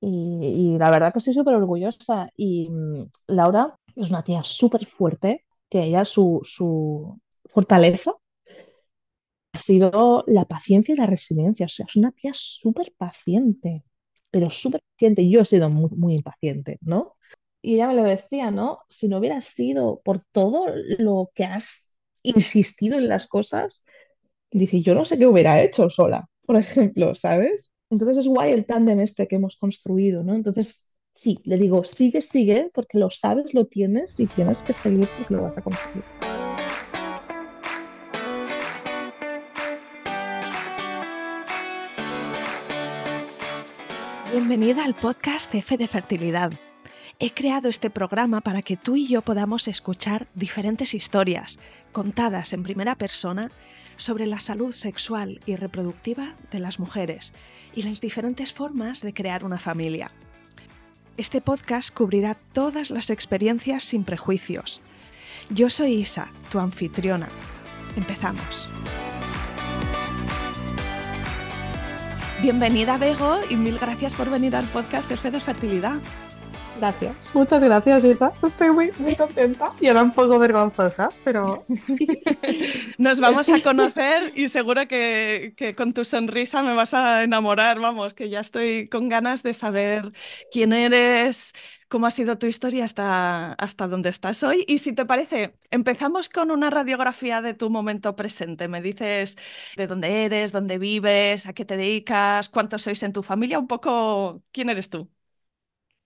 y, la verdad que estoy súper orgullosa. Y mm, Laura es una tía súper fuerte, que ella su, su fortaleza ha sido la paciencia y la resiliencia. O sea, es una tía súper paciente, pero súper paciente. Yo he sido muy, muy impaciente, ¿no? Y ella me lo decía, ¿no? Si no hubiera sido por todo lo que has insistido en las cosas, dice, yo no sé qué hubiera hecho sola, por ejemplo, ¿sabes? Entonces es guay el tándem este que hemos construido, ¿no? Entonces, sí, le digo, sigue, sigue, porque lo sabes, lo tienes y tienes que seguir porque lo vas a conseguir. Bienvenida al podcast F de Fertilidad. He creado este programa para que tú y yo podamos escuchar diferentes historias contadas en primera persona sobre la salud sexual y reproductiva de las mujeres y las diferentes formas de crear una familia. Este podcast cubrirá todas las experiencias sin prejuicios. Yo soy Isa, tu anfitriona. Empezamos. Bienvenida, Bego, y mil gracias por venir al podcast de Fe de Fertilidad. Gracias, muchas gracias, Isa. Estoy muy, muy contenta y ahora un poco vergonzosa, pero. Nos vamos a conocer y seguro que, que, con tu sonrisa me vas a enamorar. Vamos, que ya estoy con ganas de saber quién eres, cómo ha sido tu historia hasta, hasta donde estás hoy. Y si te parece, empezamos con una radiografía de tu momento presente. Me dices de dónde eres, dónde vives, a qué te dedicas, cuántos sois en tu familia, un poco quién eres tú.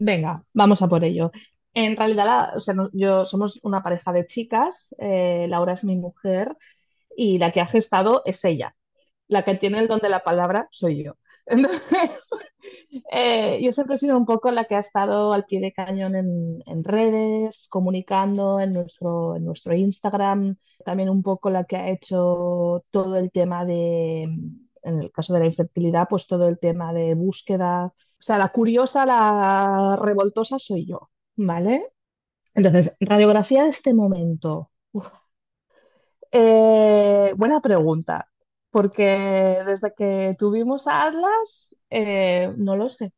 Venga, vamos a por ello. En realidad, o sea, yo somos una pareja de chicas, eh, Laura es mi mujer y la que ha gestado es ella. La que tiene el don de la palabra soy yo. Entonces, eh, yo siempre he sido un poco la que ha estado al pie de cañón en, en, redes, comunicando en nuestro, en nuestro Instagram, también un poco la que ha hecho todo el tema de, en el caso de la infertilidad, pues todo el tema de búsqueda. O sea, la curiosa, la revoltosa soy yo, ¿vale? Entonces, radiografía de este momento. Eh, buena pregunta porque desde que tuvimos a Atlas, eh, no lo sé.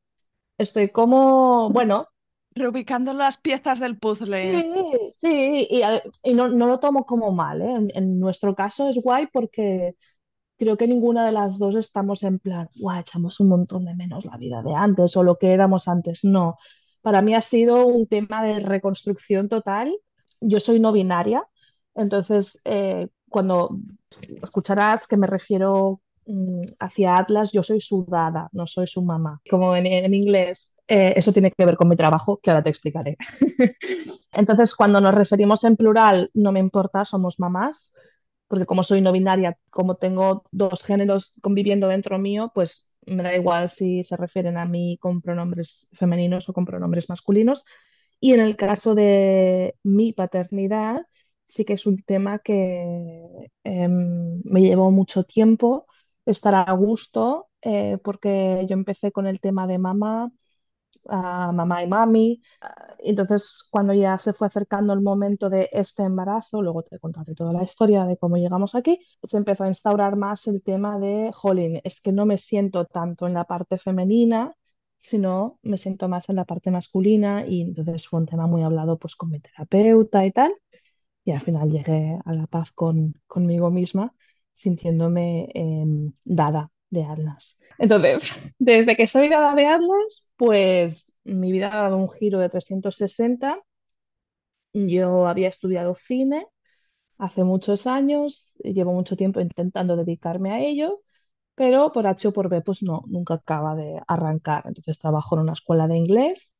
Estoy como, bueno. Reubicando las piezas del puzzle. Sí, sí, y, y no, no, lo tomo como mal, ¿eh? en, en, nuestro caso es guay porque creo que ninguna de las dos estamos en plan, guau, echamos un montón de menos la vida de antes o lo que éramos antes. No, para mí ha sido un tema de reconstrucción total. Yo soy no binaria, entonces eh, cuando escucharás que me refiero mm, hacia Atlas, yo soy su dada, no soy su mamá. Como en, en inglés, eh, eso tiene que ver con mi trabajo, que ahora te explicaré. Entonces, cuando nos referimos en plural, no me importa, somos mamás, porque como soy no binaria, como tengo dos géneros conviviendo dentro mío, pues me da igual si se refieren a mí con pronombres femeninos o con pronombres masculinos. Y en el caso de mi paternidad, sí que es un tema que eh, me llevó mucho tiempo estar a gusto, eh, porque yo empecé con el tema de mamá, uh, mamá y mami. Entonces, cuando ya se fue acercando el momento de este embarazo, luego te contaré toda la historia de cómo llegamos aquí, se empezó a instaurar más el tema de, jolín, es que no me siento tanto en la parte femenina, sino me siento más en la parte masculina y entonces fue un tema muy hablado pues con mi terapeuta y tal. Y al final llegué a la paz con, conmigo misma, sintiéndome eh, dada de Atlas. Entonces, desde que soy dada de Atlas, pues mi vida ha dado un giro de 360. Yo había estudiado cine hace muchos años, llevo mucho tiempo intentando dedicarme a ello, pero por H o por B, pues no, nunca acaba de arrancar. Entonces trabajo en una escuela de inglés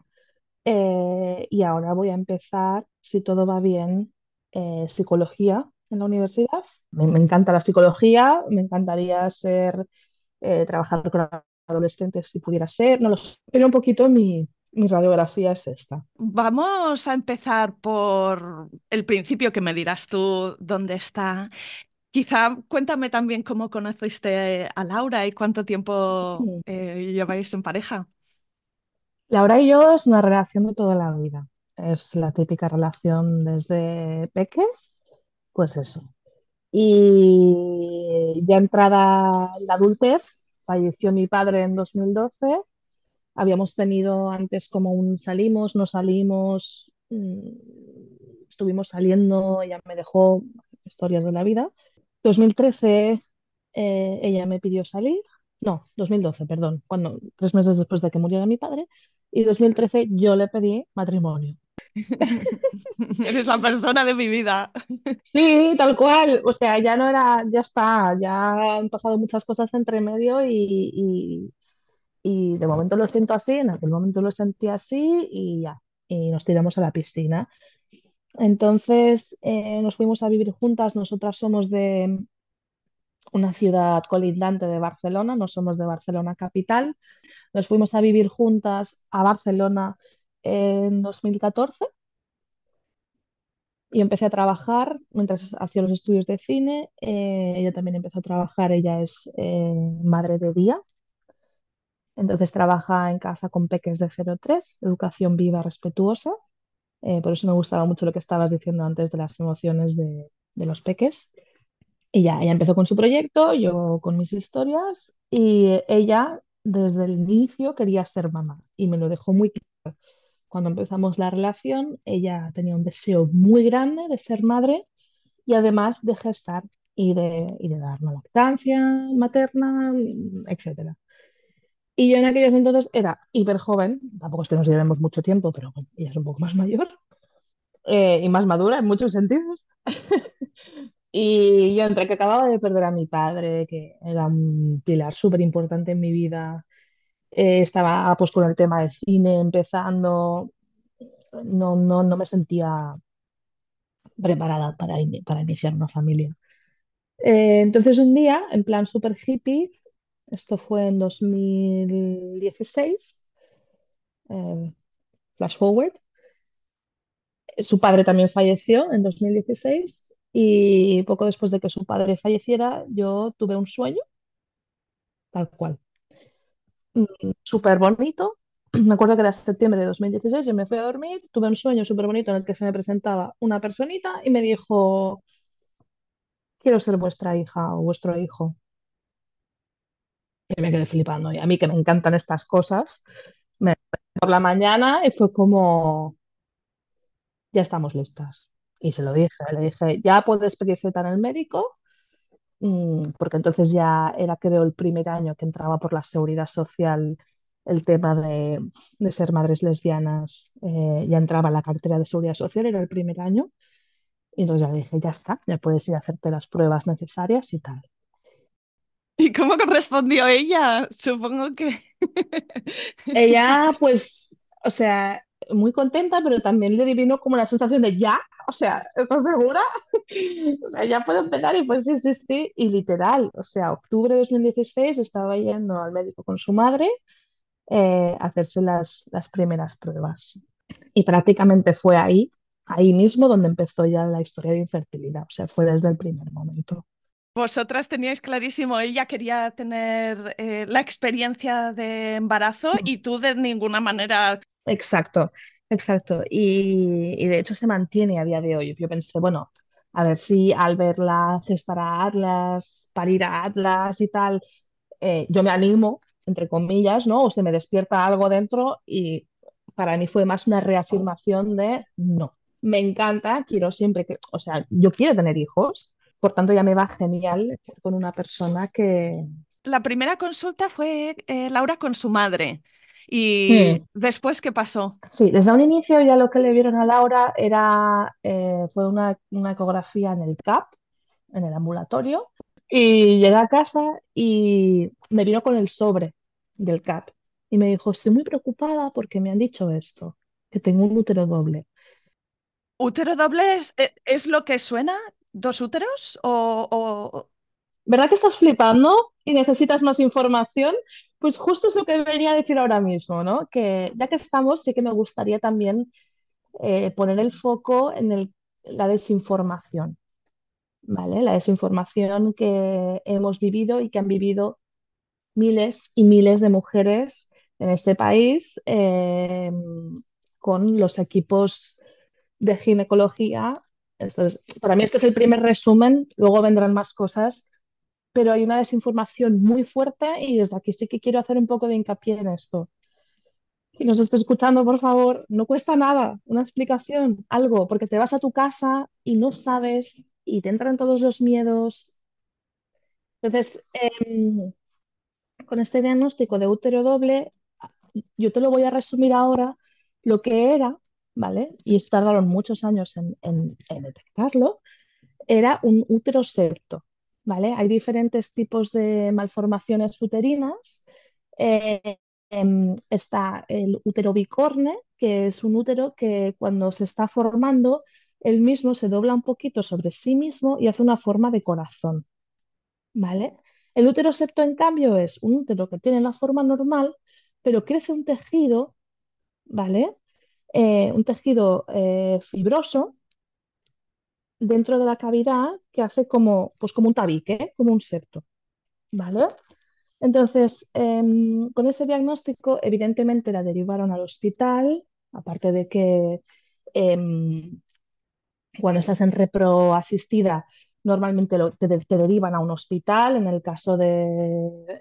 eh, y ahora voy a empezar, si todo va bien, eh, psicología en la universidad. Me, encanta la psicología, me encantaría ser, eh, trabajar con adolescentes si pudiera ser, no lo sé, pero un poquito mi, mi radiografía es esta. Vamos a empezar por el principio que me dirás tú dónde está. Quizá cuéntame también cómo conociste a Laura y cuánto tiempo eh, lleváis en pareja. Laura y yo es una relación de toda la vida es la típica relación desde peques, pues eso. Y ya entrada la adultez, falleció mi padre en 2012 Habíamos tenido antes como un salimos, no salimos, mm, estuvimos saliendo, ella me dejó historias de la vida. 2013 eh, ella me pidió salir, no, 2012, perdón, cuando, tres meses después de que muriera mi padre, y 2013 yo le pedí matrimonio. Eres la persona de mi vida. Sí, tal cual. O sea, ya no era, ya está, ya han pasado muchas cosas entre medio y, y, y de momento lo siento así, en aquel momento lo sentí así y ya, y nos tiramos a la piscina. Entonces eh, nos fuimos a vivir juntas, nosotras somos de una ciudad colindante de Barcelona, no somos de Barcelona capital, nos fuimos a vivir juntas a Barcelona en 2014 y empecé a trabajar mientras hacía los estudios de cine. eh, ella también empezó a trabajar, ella es eh, madre de día, entonces trabaja en casa con peques de 0-3, educación viva, respetuosa. Eh, por eso me gustaba mucho lo que estabas diciendo antes de las emociones de, de los peques. Y ya, ella empezó con su proyecto, yo con mis historias, y ella desde el inicio quería ser mamá y me lo dejó muy claro. Cuando empezamos la relación, ella tenía un deseo muy grande de ser madre y además de gestar y de, y de dar una lactancia materna, etcétera. Y yo en aquellos entonces era hiper joven, tampoco es que nos llevemos mucho tiempo, pero bueno, ella es un poco más mayor eh, y más madura en muchos sentidos. Y yo entre que acababa de perder a mi padre, que era un pilar súper importante en mi vida, eh, estaba pues con el tema del cine empezando, no, no, no me sentía preparada para, para iniciar una familia. Eh, entonces un día, en plan súper hippie, esto fue en 2016, eh, flash forward, su padre también falleció en 2016 y poco después de que su padre falleciera, yo tuve un sueño, tal cual súper bonito. Me acuerdo que era septiembre de 2016, yo me fui a dormir, tuve un sueño súper bonito en el que se me presentaba una personita y me dijo, quiero ser vuestra hija o vuestro hijo. Y me quedé flipando. Y a mí que me encantan estas cosas, me por la mañana y fue como, ya estamos listas. Y se lo dije, le dije, ya puedes pedir cita en el médico, mm, porque entonces ya era, creo, el primer año que entraba por la seguridad social el tema de, de ser madres lesbianas, eh, ya entraba en la cartera de seguridad social, era el primer año, y entonces ya le dije, ya está, ya puedes ir a hacerte las pruebas necesarias y tal. ¿Y cómo respondió ella? Supongo que... Ella, pues, o sea, muy contenta, pero también le divino como la sensación de ya, o sea, ¿estás segura? O sea, ya puedo empezar y pues sí, sí, sí, y literal, o sea, octubre de 2016 estaba yendo al médico con su madre eh, a hacerse las, las primeras pruebas. Y prácticamente fue ahí, ahí mismo donde empezó ya la historia de infertilidad, o sea, fue desde el primer momento. Vosotras teníais clarísimo, ella quería tener eh, la experiencia de embarazo y tú de ninguna manera. Exacto, exacto. Y, de hecho se mantiene a día de hoy. Yo pensé, bueno, a ver si al verla gestar a Atlas, parir a Atlas y tal, eh, yo me animo, entre comillas, ¿no? O se me despierta algo dentro y para mí fue más una reafirmación de no, me encanta, quiero siempre que, o sea, yo quiero tener hijos, por tanto ya me va genial con una persona que... La primera consulta fue eh, Laura con su madre. ¿Y después qué pasó? Sí, desde un inicio ya lo que le vieron a Laura era, eh, fue una, una ecografía en el CAP, en el ambulatorio, y llegué a casa y me vino con el sobre del CAP y me dijo, estoy muy preocupada porque me han dicho esto, que tengo un útero doble. ¿Útero doble es, eh, es lo que suena? ¿Dos úteros? ¿O, o- ¿Verdad que estás flipando y necesitas más información? Pues justo es lo que venía a decir ahora mismo, ¿no? Que ya que estamos, sí que me gustaría también eh, poner el foco en la desinformación. ¿vale? La desinformación que hemos vivido y que han vivido miles y miles de mujeres en este país eh, con los equipos de ginecología. Esto es- para mí este es el primer resumen, luego vendrán más cosas, pero hay una desinformación muy fuerte y desde aquí sí que quiero hacer un poco de hincapié en esto. y nos esté escuchando, por favor, no cuesta nada, una explicación, algo, porque te vas a tu casa y no sabes y te entran todos los miedos. Entonces, em, con este diagnóstico de útero doble, yo te lo voy a resumir ahora, lo que era, ¿vale? Y tardaron muchos años en, en- en detectarlo, era un útero septo, ¿vale? Hay diferentes tipos de malformaciones uterinas. Eh, em, está el útero bicorne, que es un útero que cuando se está formando, él mismo se dobla un poquito sobre sí mismo y hace una forma de corazón, ¿vale? El útero septo, en cambio, es un útero que tiene la forma normal, pero crece un tejido, ¿vale? Eh, un tejido eh, fibroso dentro de la cavidad que hace como, pues como un tabique, como un septo, ¿vale? Entonces, em, con ese diagnóstico, evidentemente la derivaron al hospital, aparte de que em, cuando estás en repro asistida, normalmente te, te derivan a un hospital. En el caso de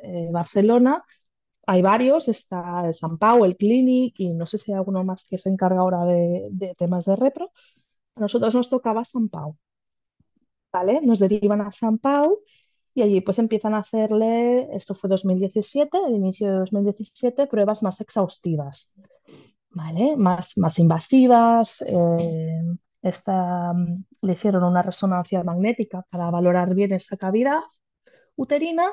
eh, Barcelona, hay varios, está el San Pau, el Clinic y no sé si hay alguno más que se encarga ahora de, de temas de repro. A nosotros nos tocaba San Pau. ¿vale? Nos derivan a San Pau y allí pues empiezan a hacerle, esto fue 2017, el inicio de 2017, pruebas más exhaustivas, ¿vale? Más, más invasivas. eh, esta, mm, le hicieron una resonancia magnética para valorar bien esa cavidad uterina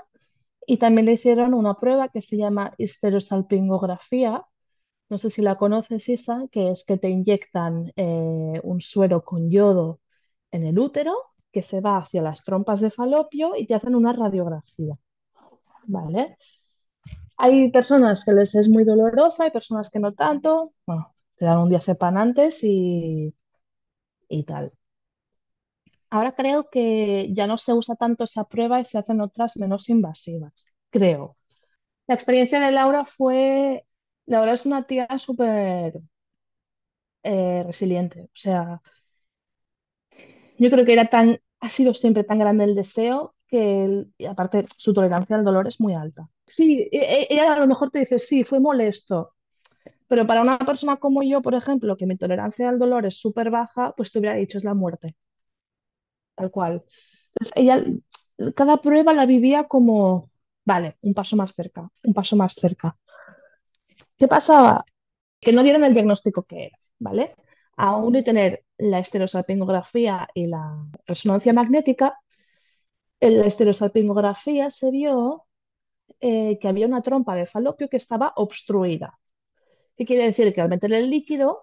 y también le hicieron una prueba que se llama histerosalpingografía. No sé si la conoces, Isa, que es que te inyectan eh, un suero con yodo en el útero que se va hacia las trompas de falopio y te hacen una radiografía, ¿vale? Hay personas que les es muy dolorosa, hay personas que no tanto. Te dan un diazepam antes y, y tal. Ahora creo que ya no se usa tanto esa prueba y se hacen otras menos invasivas, creo. La experiencia de Laura fue, Laura es una tía súper eh, resiliente, o sea, yo creo que era tan, ha sido siempre tan grande el deseo que, aparte, su tolerancia al dolor es muy alta. Sí, e- e- ella a lo mejor te dice, sí, fue molesto, pero para una persona como yo, por ejemplo, que mi tolerancia al dolor es súper baja, pues te hubiera dicho es la muerte, tal cual. Entonces, ella, cada prueba la vivía como, vale, un paso más cerca, un paso más cerca. ¿Qué pasaba? Que no dieron el diagnóstico que era, ¿vale? Aún de tener la estereosalpingografía y la resonancia magnética, en la estereosalpingografía se vio eh, que había una trompa de falopio que estaba obstruida. ¿Qué quiere decir? Que al meter el líquido,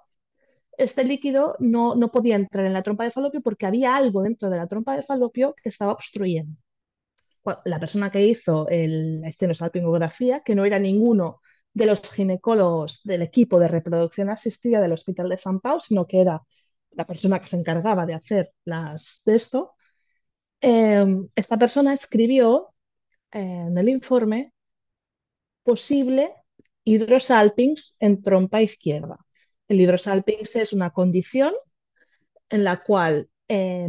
este líquido no, no podía entrar en la trompa de falopio porque había algo dentro de la trompa de falopio que estaba obstruyendo. La persona que hizo la estereosalpingografía, que no era ninguno de los ginecólogos del equipo de reproducción asistida del Hospital de San Pau, sino que era la persona que se encargaba de hacer las de esto, eh, esta persona escribió en el informe posible hidrosalpinx en trompa izquierda. El hidrosalpinx es una condición en la cual eh,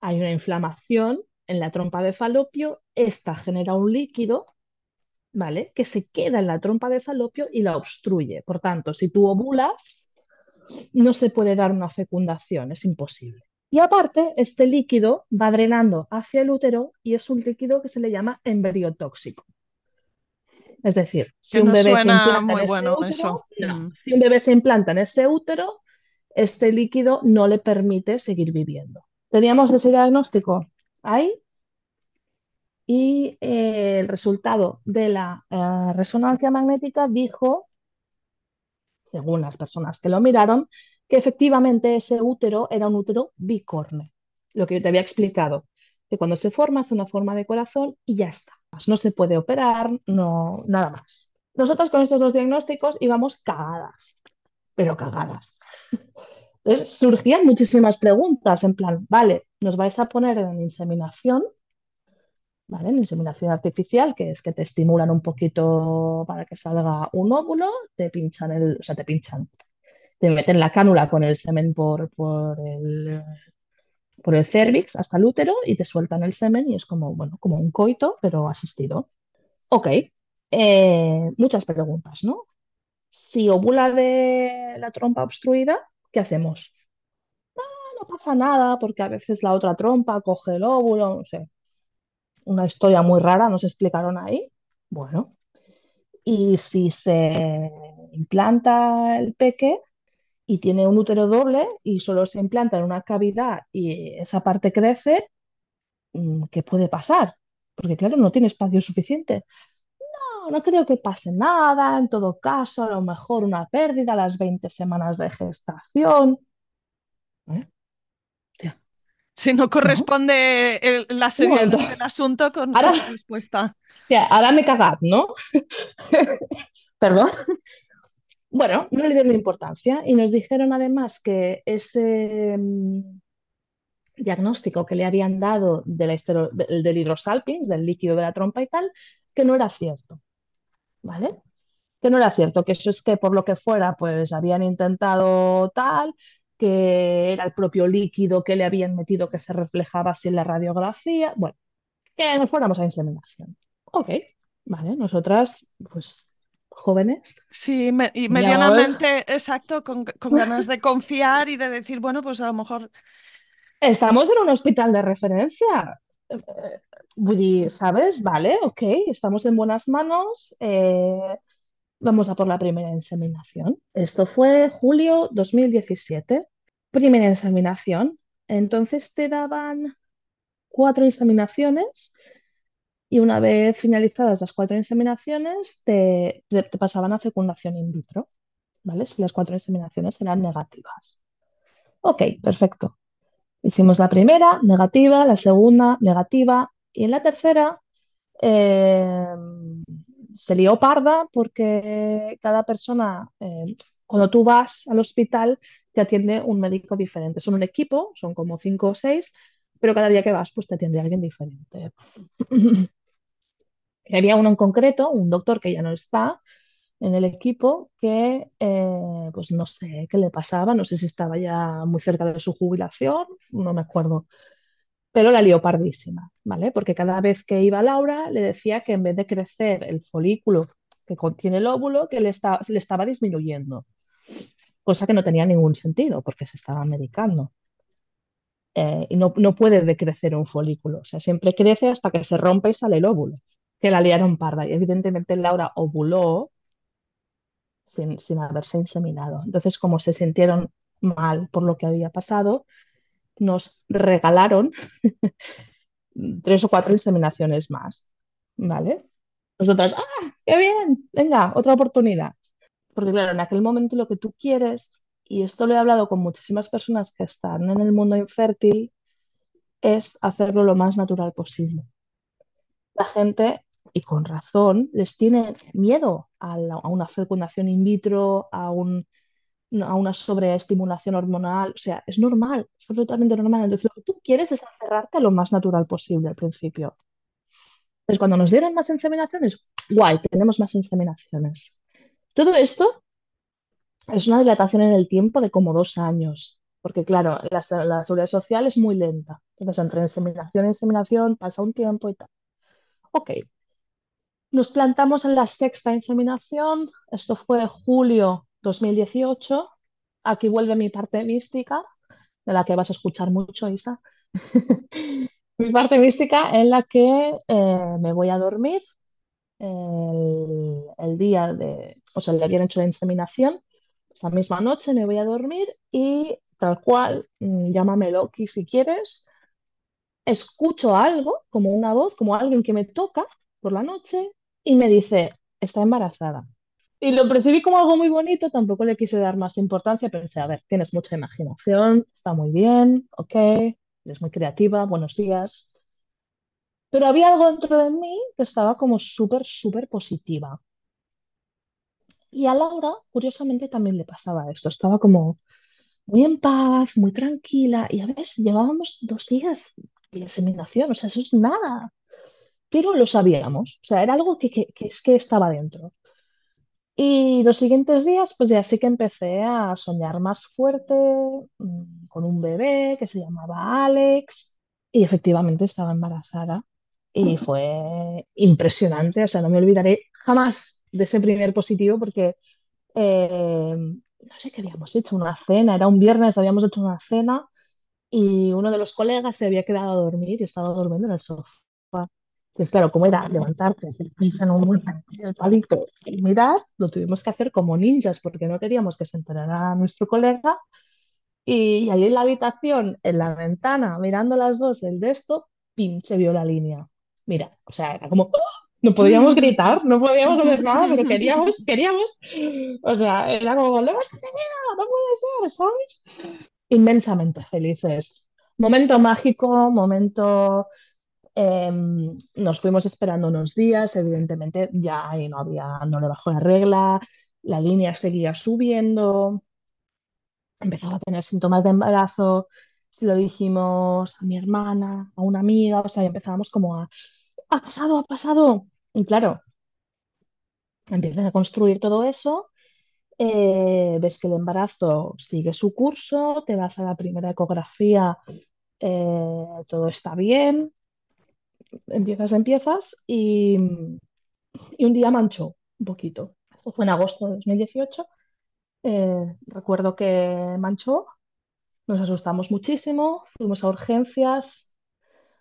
hay una inflamación en la trompa de falopio, esta genera un líquido, ¿vale? Que se queda en la trompa de falopio y la obstruye. Por tanto, si tú ovulas, no se puede dar una fecundación, es imposible. Y aparte, este líquido va drenando hacia el útero y es un líquido que se le llama embriotóxico. Es decir, si Que un no bebé se suena implanta en muy ese bueno útero, eso. no. Mm. Si un bebé se implanta en ese útero, este líquido no le permite seguir viviendo. Teníamos ese diagnóstico ahí y eh, el resultado de la eh, resonancia magnética dijo, según las personas que lo miraron, que efectivamente ese útero era un útero bicorne, lo que yo te había explicado, que cuando se forma hace una forma de corazón y ya está. No se puede operar, no, nada más. Nosotros con estos dos diagnósticos íbamos cagadas, pero cagadas. Entonces surgían muchísimas preguntas en plan, vale, nos vais a poner en inseminación, ¿vale? En inseminación artificial, que es que te estimulan un poquito para que salga un óvulo, te pinchan el, o sea, te pinchan, te meten la cánula con el semen por, por el, por el cervix hasta el útero y te sueltan el semen y es como, bueno, como un coito, pero asistido. Ok, eh, muchas preguntas, ¿no? Si ovula de la trompa obstruida, ¿qué hacemos? No pasa nada porque a veces la otra trompa coge el óvulo, no sé, una historia muy rara, nos explicaron ahí. Bueno, y si se implanta el peque y tiene un útero doble y solo se implanta en una cavidad y esa parte crece, mm, ¿qué puede pasar? Porque claro, no tiene espacio suficiente. No, no creo que pase nada, en todo caso, a lo mejor una pérdida a las 20 semanas de gestación. ¿Eh? Si no corresponde el- la seriedad del asunto con, Ahora, la respuesta. ahora me cagad, ¿no? Perdón. Bueno, no le dieron importancia y nos dijeron además que ese mm, diagnóstico que le habían dado de la histero- del, del hidrosalpinx, del líquido de la trompa y tal, que no era cierto, ¿vale? Que no era cierto, que eso es que por lo que fuera, pues habían intentado tal, que era el propio líquido que le habían metido que se reflejaba así en la radiografía, bueno, que nos fuéramos a inseminación. Ok, vale, nosotras, pues jóvenes, Sí, me- y medianamente exacto, con, con ganas de confiar y de decir, bueno, pues a lo mejor Estamos en un hospital de referencia. Eh, dir, ¿sabes? Vale, ok, estamos en buenas manos. eh, vamos a por la primera inseminación. Esto fue julio 2017. Primera inseminación. Entonces te daban cuatro inseminaciones y una vez finalizadas las cuatro inseminaciones te, pasaban a fecundación in vitro, ¿vale? Si las cuatro inseminaciones eran negativas. Ok, perfecto. Hicimos la primera, negativa, la segunda, negativa, y en la tercera eh, se lió parda porque cada persona, eh, cuando tú vas al hospital, te atiende un médico diferente. Son un equipo, son como cinco o seis, pero cada día que vas, pues te atiende alguien diferente. Había uno en concreto, un doctor que ya no está en el equipo, que eh, pues no sé qué le pasaba, no sé si estaba ya muy cerca de su jubilación, no me acuerdo pero la lió pardísima, ¿vale? Porque cada vez que iba Laura le decía que en vez de crecer el folículo que contiene el óvulo, que le, estaba disminuyendo, cosa que no tenía ningún sentido porque se estaba medicando. Eh, y no, no puede decrecer un folículo, o sea, siempre crece hasta que se rompe y sale el óvulo, que la liaron parda. Y evidentemente Laura ovuló sin, sin haberse inseminado. Entonces, como se sintieron mal por lo que había pasado, nos regalaron tres o cuatro inseminaciones más, ¿vale? Nosotras, ¡ah, qué bien! Venga, otra oportunidad. Porque claro, en aquel momento lo que tú quieres, y esto lo he hablado con muchísimas personas que están en el mundo infértil, es hacerlo lo más natural posible. La gente, y con razón, les tiene miedo a, a una fecundación in vitro, a un, a una sobreestimulación hormonal. O sea, es normal, es absolutamente normal. Entonces, lo que tú quieres es aferrarte a lo más natural posible al principio. Entonces, cuando nos dieron más inseminaciones, guay, tenemos más inseminaciones. Todo esto es una dilatación en el tiempo de como dos años, porque claro, la, la seguridad social es muy lenta. Entonces, entre inseminación e inseminación pasa un tiempo y tal. Ok, nos plantamos en la sexta inseminación, esto fue julio 2018. Aquí vuelve mi parte mística, de la que vas a escuchar mucho, Isa. Mi parte mística en la que eh, me voy a dormir el, el día de, o sea, que han hecho la inseminación, esa misma noche me voy a dormir y tal cual, mm, llámame Loki si quieres, escucho algo, como una voz, como alguien que me toca por la noche y me dice, está embarazada. Y lo percibí como algo muy bonito, tampoco le quise dar más importancia, pensé, a ver, tienes mucha imaginación, está muy bien, ok, eres muy creativa, buenos días. Pero había algo dentro de mí que estaba como súper, súper positiva. Y a Laura, curiosamente, también le pasaba esto. Estaba como muy en paz, muy tranquila. Y a veces llevábamos dos días de inseminación, o sea, eso es nada. Pero lo sabíamos, o sea, era algo que, que, que es que estaba dentro. Y los siguientes días, pues ya sí que empecé a soñar más fuerte, mm, con un bebé que se llamaba Alex. Y efectivamente estaba embarazada. Y fue impresionante, o sea, no me olvidaré jamás de ese primer positivo porque eh, no sé qué habíamos hecho, una cena, era un viernes, habíamos hecho una cena y uno de los colegas se había quedado a dormir y estaba durmiendo en el sofá. Pues claro, como era levantarte, hacer pis en un el palito y mirar, lo tuvimos que hacer como ninjas porque no queríamos que se enterara nuestro colega. Y, ahí en la habitación, en la ventana, mirando las dos del de esto, ¡pim! se vio la línea. Mira, o sea, era como, ¡oh! no podíamos gritar, no podíamos hacer nada, pero queríamos, queríamos, o sea, era como, lo hemos conseguido, no puede ser, ¿sabes? Inmensamente felices. Momento mágico, momento Em, nos fuimos esperando unos días, evidentemente ya no había, no le bajó la regla, la línea seguía subiendo, empezaba a tener síntomas de embarazo, se lo dijimos a mi hermana, a una amiga, o sea, empezábamos como a, ha pasado, ha pasado. Y claro, empiezas a construir todo eso, eh, ves que el embarazo sigue su curso, te vas a la primera ecografía, eh, todo está bien, empiezas, empiezas y, y un día manchó un poquito. Eso fue en agosto de 2018. Eh, recuerdo que manchó, nos asustamos muchísimo, fuimos a urgencias,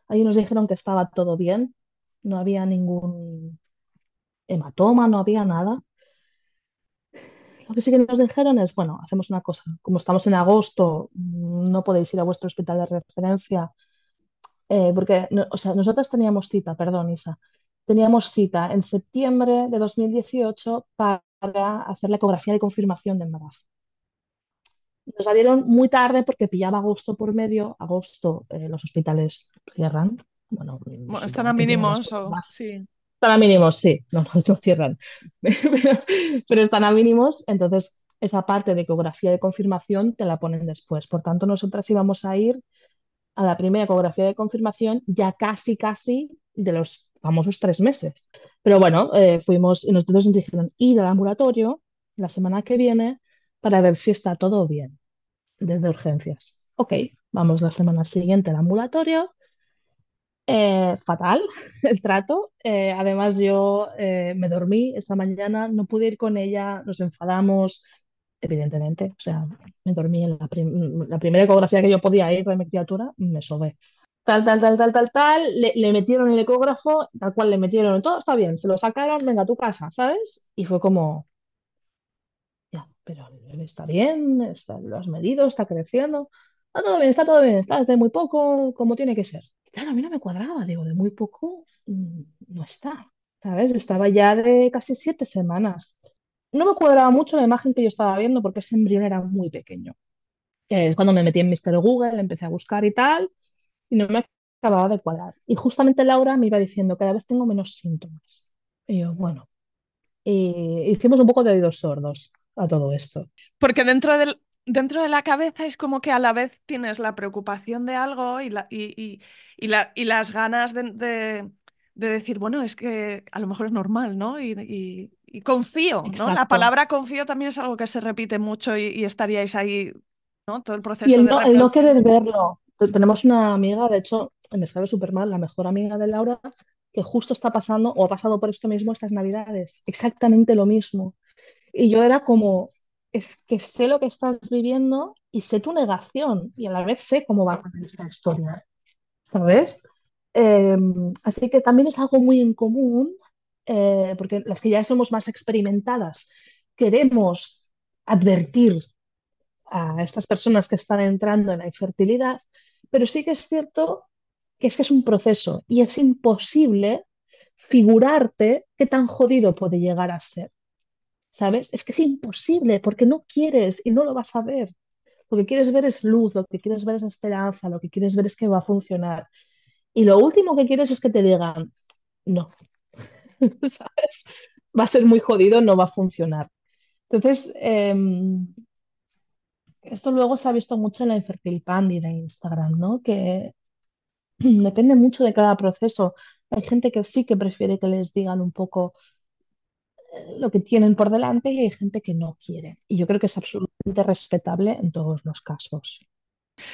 ahí nos dijeron que estaba todo bien, no había ningún hematoma, no había nada. Lo que sí que nos dijeron es, bueno, hacemos una cosa, como estamos en agosto, no podéis ir a vuestro hospital de referencia eh, porque o sea, nosotros teníamos cita, perdón, Isa, teníamos cita en septiembre de 2018 para hacer la ecografía de confirmación de embarazo. Nos la dieron muy tarde porque pillaba agosto por medio. Agosto eh, los hospitales cierran. Bueno, están a mínimos o sí. Están a mínimos, sí. No, no, no cierran. pero están a mínimos. Entonces, esa parte de ecografía de confirmación te la ponen después. Por tanto, nosotras íbamos a ir a la primera ecografía de confirmación ya casi, casi de los famosos tres meses. Pero bueno, eh, fuimos y nos dijeron ir al ambulatorio la semana que viene para ver si está todo bien desde urgencias. Ok, vamos la semana siguiente al ambulatorio. Eh, fatal el trato. Eh, además, yo me dormí esa mañana, no pude ir con ella, nos enfadamos, evidentemente. O sea, me dormí en la, primera ecografía que yo podía ir de mi criatura, me sobé. Tal, tal, tal, tal, tal, tal, le, metieron el ecógrafo, tal cual le metieron, todo está bien, se lo sacaron, venga a tu casa, ¿sabes? Y fue como, ya, pero está bien, está, lo has medido, está creciendo, está todo bien, está todo bien, está desde muy poco, como tiene que ser. Claro, a mí no me cuadraba, digo, de muy poco mm, no está, ¿sabes? Estaba ya de casi siete semanas no me cuadraba mucho la imagen que yo estaba viendo porque ese embrión era muy pequeño. Es cuando me metí en Mr. Google, empecé a buscar y tal, y no me acababa de cuadrar. Y justamente Laura me iba diciendo, cada vez tengo menos síntomas. Y yo, bueno, y hicimos un poco de oídos sordos a todo esto. Porque dentro del, dentro de la cabeza es como que a la vez tienes la preocupación de algo y, la, y, la, y las ganas de, decir, bueno, es que a lo mejor es normal, ¿no? Y, y confío, ¿no? La palabra confío también es algo que se repite mucho y, estaríais ahí, ¿no? Todo el proceso. Y el no, el no querer verlo. Tenemos una amiga, de hecho, me sabe súper mal, la mejor amiga de Laura, que justo está pasando o ha pasado por esto mismo estas navidades. Exactamente lo mismo. Y yo era como, es que sé lo que estás viviendo y sé tu negación y a la vez sé cómo va a cambiar esta historia. ¿Sabes? Em, así que también es algo muy en común eh, porque las que ya somos más experimentadas, queremos advertir a estas personas que están entrando en la infertilidad, pero sí que es cierto que es que es un proceso y es imposible figurarte qué tan jodido puede llegar a ser. ¿Sabes? Es que es imposible porque no quieres y no lo vas a ver. Lo que quieres ver es luz, lo que quieres ver es esperanza, lo que quieres ver es que va a funcionar. Y lo último que quieres es que te digan, no, Va a ser muy jodido, no va a funcionar. Entonces, em, esto luego se ha visto mucho en la Infertil Pandi de Instagram, ¿no? Que depende mucho de cada proceso. Hay gente que sí que prefiere que les digan un poco eh, lo que tienen por delante y hay gente que no quiere. Y yo creo que es absolutamente respetable en todos los casos.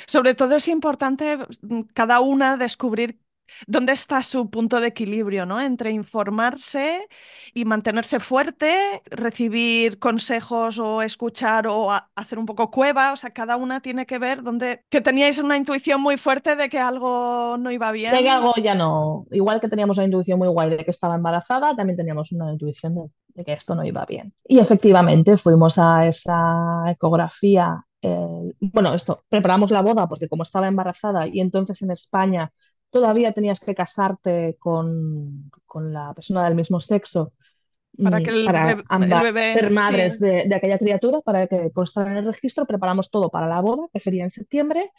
Sobre todo es importante mm, cada una descubrir ¿Dónde está su punto de equilibrio, ¿no? Entre informarse y mantenerse fuerte, recibir consejos o escuchar o hacer un poco cueva? O sea, cada una tiene que ver dónde... Que teníais una intuición muy fuerte de que algo no iba bien. De que algo ya no... Igual que teníamos una intuición muy guay de que estaba embarazada, también teníamos una intuición de, que esto no iba bien. Y efectivamente fuimos a esa ecografía. bueno, esto, preparamos la boda porque como estaba embarazada y entonces en España todavía tenías que casarte con, la persona del mismo sexo para, que ambas ser madres de, aquella criatura, para que constara en el registro. Preparamos todo para la boda, que sería en septiembre.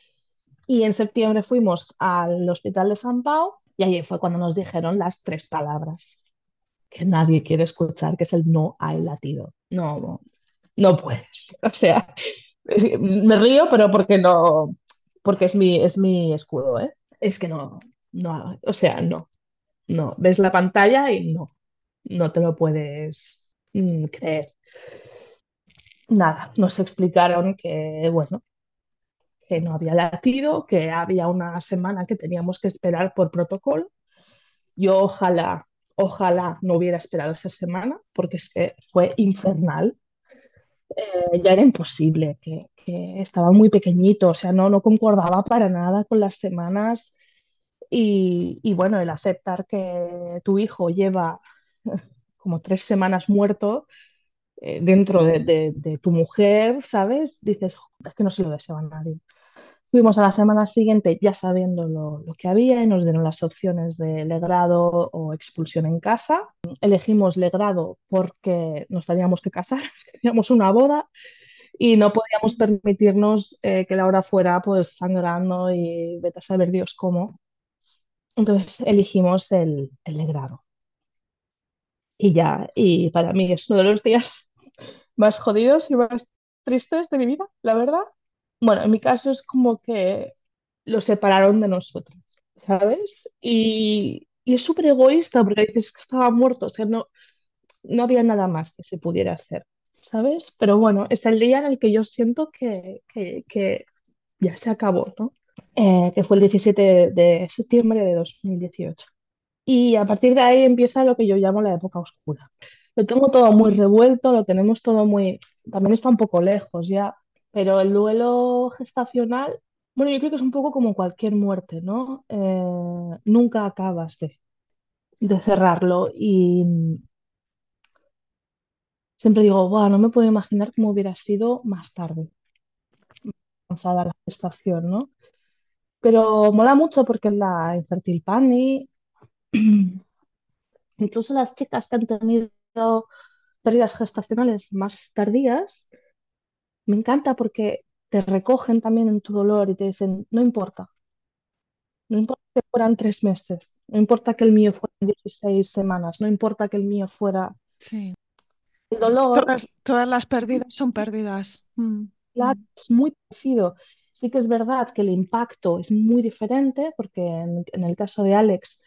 Y en septiembre fuimos al hospital de San Pau y ahí fue cuando nos dijeron las tres palabras que nadie quiere escuchar, que es el no hay latido. No, no, no puedes. O sea, me río, pero porque no, porque es mi, es mi escudo, ¿eh? Es que no, no, o sea, no, no, ves la pantalla y no, no te lo puedes mm, creer. Nada, nos explicaron que, bueno, que no había latido, que había una semana que teníamos que esperar por protocolo. Yo ojalá, ojalá no hubiera esperado esa semana, porque es que fue infernal. Eh, ya era imposible, que, estaba muy pequeñito, o sea, no, no concordaba para nada con las semanas y, bueno, el aceptar que tu hijo lleva como tres semanas muerto eh, dentro de, tu mujer, ¿sabes? Dices, es que no se lo deseo a nadie. Fuimos a la semana siguiente ya sabiendo lo, lo, que había y nos dieron las opciones de legrado o expulsión en casa. Elegimos legrado porque nos teníamos que casar, teníamos una boda y no podíamos permitirnos eh, que Laura fuera pues sangrando y vete a saber Dios cómo. Entonces elegimos el, el legrado. Y ya, y para mí es uno de los días más jodidos y más tristes de mi vida, la verdad. Bueno, en mi caso es como que lo separaron de nosotros, ¿sabes? Y, y es súper egoísta porque dices que estaba muerto, o sea, no, no había nada más que se pudiera hacer. ¿sabes? Pero bueno, es el día en el que yo siento que, que, ya se acabó, ¿no? Eh, que fue el 17 de septiembre de 2018. Y a partir de ahí empieza lo que yo llamo la época oscura. Lo tengo todo muy revuelto, lo tenemos todo muy... También está un poco lejos ya, pero el duelo gestacional, bueno, yo creo que es un poco como cualquier muerte, ¿no? Eh, nunca acabas de, cerrarlo y, siempre digo, no me puedo imaginar cómo hubiera sido más tarde, avanzada la gestación, ¿no? Pero mola mucho porque la infertil Pani, incluso las chicas que han tenido pérdidas gestacionales más tardías, me encanta porque te recogen también en tu dolor y te dicen, no importa, no importa que fueran tres meses, no importa que el mío fuera 16 semanas, no importa que el mío fuera sí. El dolor. Todas, las pérdidas son pérdidas. Mm. Claro, es muy parecido. Sí que es verdad que el impacto es muy diferente, porque en, el caso de Alex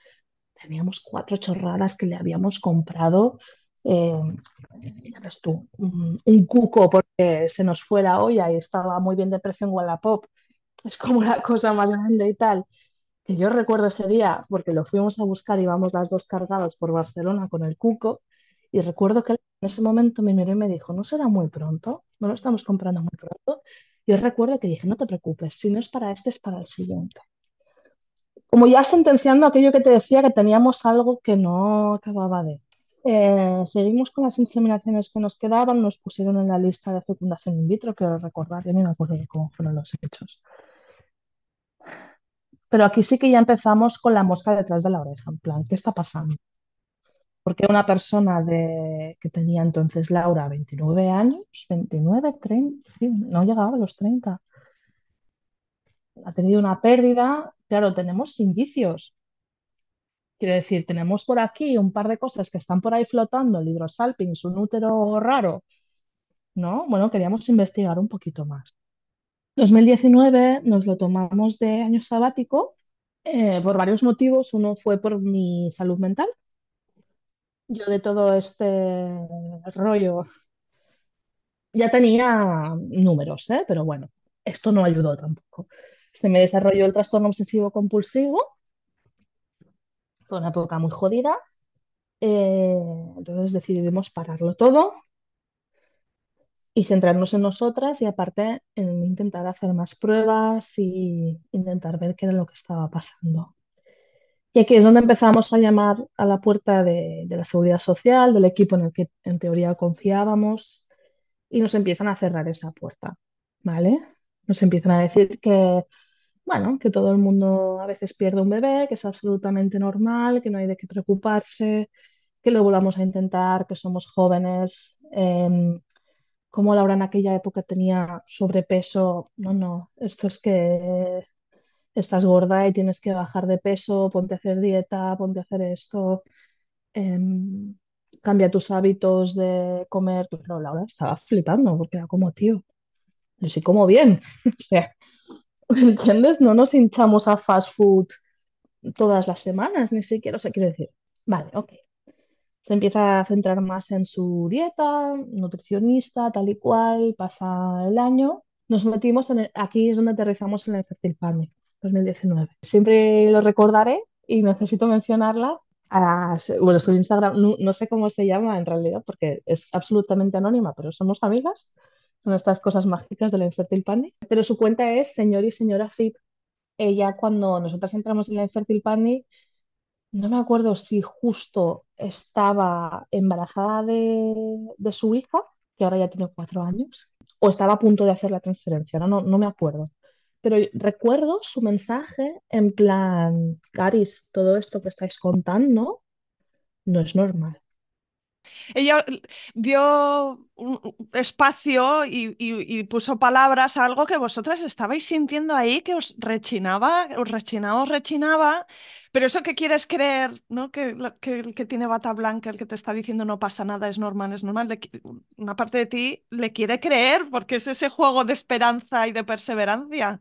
teníamos cuatro chorradas que le habíamos comprado. Eh, tú, un, cuco porque se nos fue la olla y estaba muy bien de precio en Wallapop. Es como la cosa más grande y tal. Que yo recuerdo ese día, porque lo fuimos a buscar, íbamos las dos cargadas por Barcelona con el cuco, y recuerdo que en ese momento me miró y me dijo, ¿no será muy pronto? ¿No lo estamos comprando muy pronto? Y yo recuerdo que dije, no te preocupes, si no es para este, es para el siguiente. Como ya sentenciando aquello que te decía que teníamos algo que no acababa de... Eh, seguimos con las inseminaciones que nos quedaban, nos pusieron en la lista de fecundación in vitro, quiero recordar, yo ni me acuerdo de cómo fueron los hechos. Pero aquí sí que ya empezamos con la mosca detrás de la oreja, en plan, ¿qué está pasando? porque una persona de, que tenía entonces Laura 29 años, 29, 30, no llegaba a los 30, ha tenido una pérdida, claro, tenemos indicios. Quiero decir, tenemos por aquí un par de cosas que están por ahí flotando, el hidrosalpings, un útero raro, ¿no? Bueno, queríamos investigar un poquito más. 2019 nos lo tomamos de año sabático eh, por varios motivos. Uno fue por mi salud mental, yo de todo este rollo ya tenía números, ¿eh? pero bueno, esto no ayudó tampoco. Se me desarrolló el trastorno obsesivo compulsivo Fue una época muy jodida. eh, entonces decidimos pararlo todo y centrarnos en nosotras y aparte en intentar hacer más pruebas y intentar ver qué era lo que estaba pasando. Y aquí es donde empezamos a llamar a la puerta de, de la seguridad social, del equipo en el que en teoría confiábamos, y nos empiezan a cerrar esa puerta, ¿vale? Nos empiezan a decir que, bueno, que todo el mundo a veces pierde un bebé, que es absolutamente normal, que no hay de qué preocuparse, que lo volvamos a intentar, que somos jóvenes, em, como Laura en aquella época tenía sobrepeso, no, no, esto es que estás gorda y tienes que bajar de peso, ponte a hacer dieta, ponte a hacer esto, em, cambia tus hábitos de comer. Pero Laura estaba flipando porque era como, tío, yo sí como bien. O sea, ¿entiendes? No nos hinchamos a fast food todas las semanas, ni siquiera. O sea, quiero decir, vale, ok. Se empieza a centrar más en su dieta, nutricionista, tal y cual, pasa el año. Nos metimos en el- aquí es donde aterrizamos en el Fertil Panic 2019. Siempre lo recordaré y necesito mencionarla. a- bueno, su Instagram, no, no sé cómo se llama en realidad porque es absolutamente anónima, pero somos amigas. Son estas cosas mágicas de la Infertil Panic. Pero su cuenta es señor y señora Fit. Ella, cuando nosotras entramos en la Infertil Panic, no me acuerdo si justo estaba embarazada de, de su hija, que ahora ya tiene cuatro años, o estaba a punto de hacer la transferencia, no, no, no me acuerdo. Pero recuerdo su mensaje en plan, Caris, todo esto que estáis contando no es normal. Ella dio un espacio y, y- y puso palabras a algo que vosotras estabais sintiendo ahí, que os rechinaba, os rechinaba, os rechinaba, pero eso que quieres creer, ¿no? Que, que el que tiene bata blanca, el que te está diciendo no pasa nada, es normal, es normal, le una parte de ti le quiere creer porque es ese juego de esperanza y de perseverancia,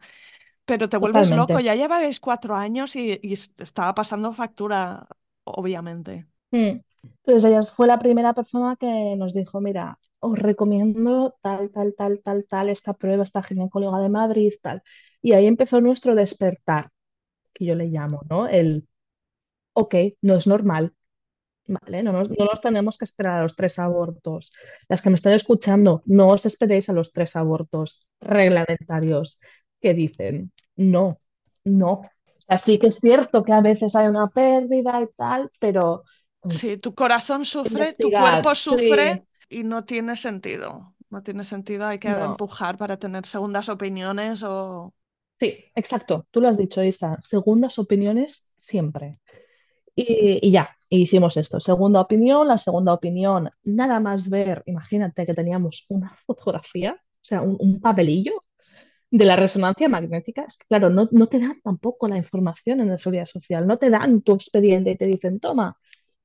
pero te vuelves loco, ya lleváis cuatro años y, y es- estaba pasando factura, obviamente. Mm. Entonces ella fue la primera persona que nos dijo, mira, os recomiendo tal, tal, tal, tal, tal, esta prueba, esta ginecóloga de Madrid, tal. Y ahí empezó nuestro despertar, que yo le llamo, ¿no? El, ok, no es normal, ¿vale? No nos, no tenemos que esperar a los tres abortos. Las que me están escuchando, no os esperéis a los tres abortos reglamentarios que dicen, no, no. O sea, sí que es cierto que a veces hay una pérdida y tal, pero Sí, tu corazón sufre, tu cuerpo sí, sufre y no tiene sentido. No tiene sentido, hay que no. empujar para tener segundas opiniones o... Sí, exacto, tú lo has dicho, Isa, segundas opiniones siempre. Y, y ya, hicimos esto. Segunda opinión, la segunda opinión, nada más ver, imagínate que teníamos una fotografía, o sea, un, un papelillo de la resonancia magnética. Es que, claro, no, no te dan tampoco la información en la seguridad social, no te dan tu expediente y te dicen, toma,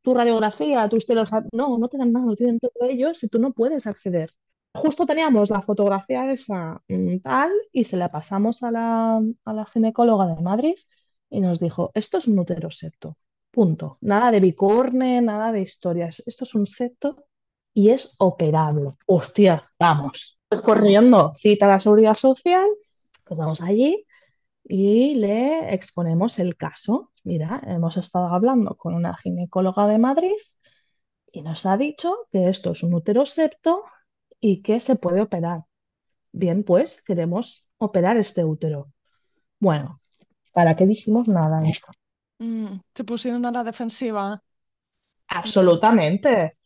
tu radiografía, tu historia, no, no te dan nada, no tienen todo ello si tú no puedes acceder. Justo teníamos la fotografía esa mm, tal y se la pasamos a la, a la ginecóloga de Madrid y nos dijo, esto es un útero septo, punto. Nada de bicorne, nada de historias. Esto es un septo y es operable. Hostia, vamos. Pues corriendo, cita a la seguridad social, pues vamos allí y le exponemos el caso. Mira, hemos estado hablando con una ginecóloga de Madrid y nos ha dicho que esto es un útero septo y que se puede operar. Bien, pues queremos operar este útero. Bueno, ¿para qué dijimos nada? Mm, te pusieron a la defensiva. Absolutamente.